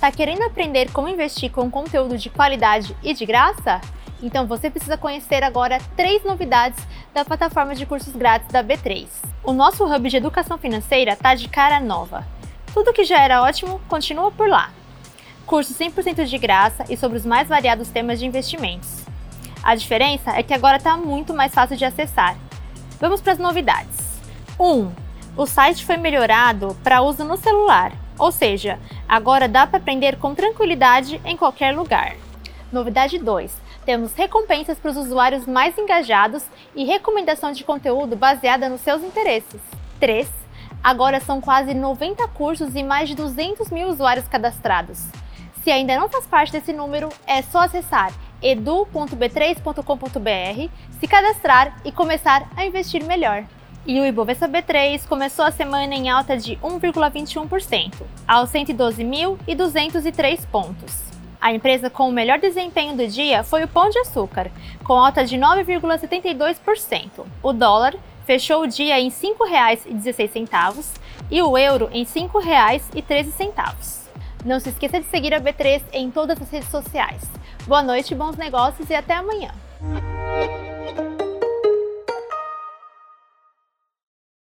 Tá querendo aprender como investir com conteúdo de qualidade e de graça? Então você precisa conhecer agora três novidades da plataforma de cursos grátis da B3. O nosso hub de educação financeira tá de cara nova. Tudo que já era ótimo continua por lá. Cursos 100% de graça e sobre os mais variados temas de investimentos. A diferença é que agora está muito mais fácil de acessar. Vamos para as novidades. 1. Um, o site foi melhorado para uso no celular, ou seja, agora dá para aprender com tranquilidade em qualquer lugar. Novidade 2. Temos recompensas para os usuários mais engajados e recomendação de conteúdo baseada nos seus interesses. 3. Agora são quase 90 cursos e mais de 200 mil usuários cadastrados. Se ainda não faz parte desse número, é só acessar edu.b3.com.br, se cadastrar e começar a investir melhor. E o Ibovespa B3 começou a semana em alta de 1,21%, aos 112.203 pontos. A empresa com o melhor desempenho do dia foi o Pão de Açúcar, com alta de 9,72%. O dólar fechou o dia em R$ 5,16 e o euro em R$ 5,13. Não se esqueça de seguir a B3 em todas as redes sociais. Boa noite, bons negócios e até amanhã!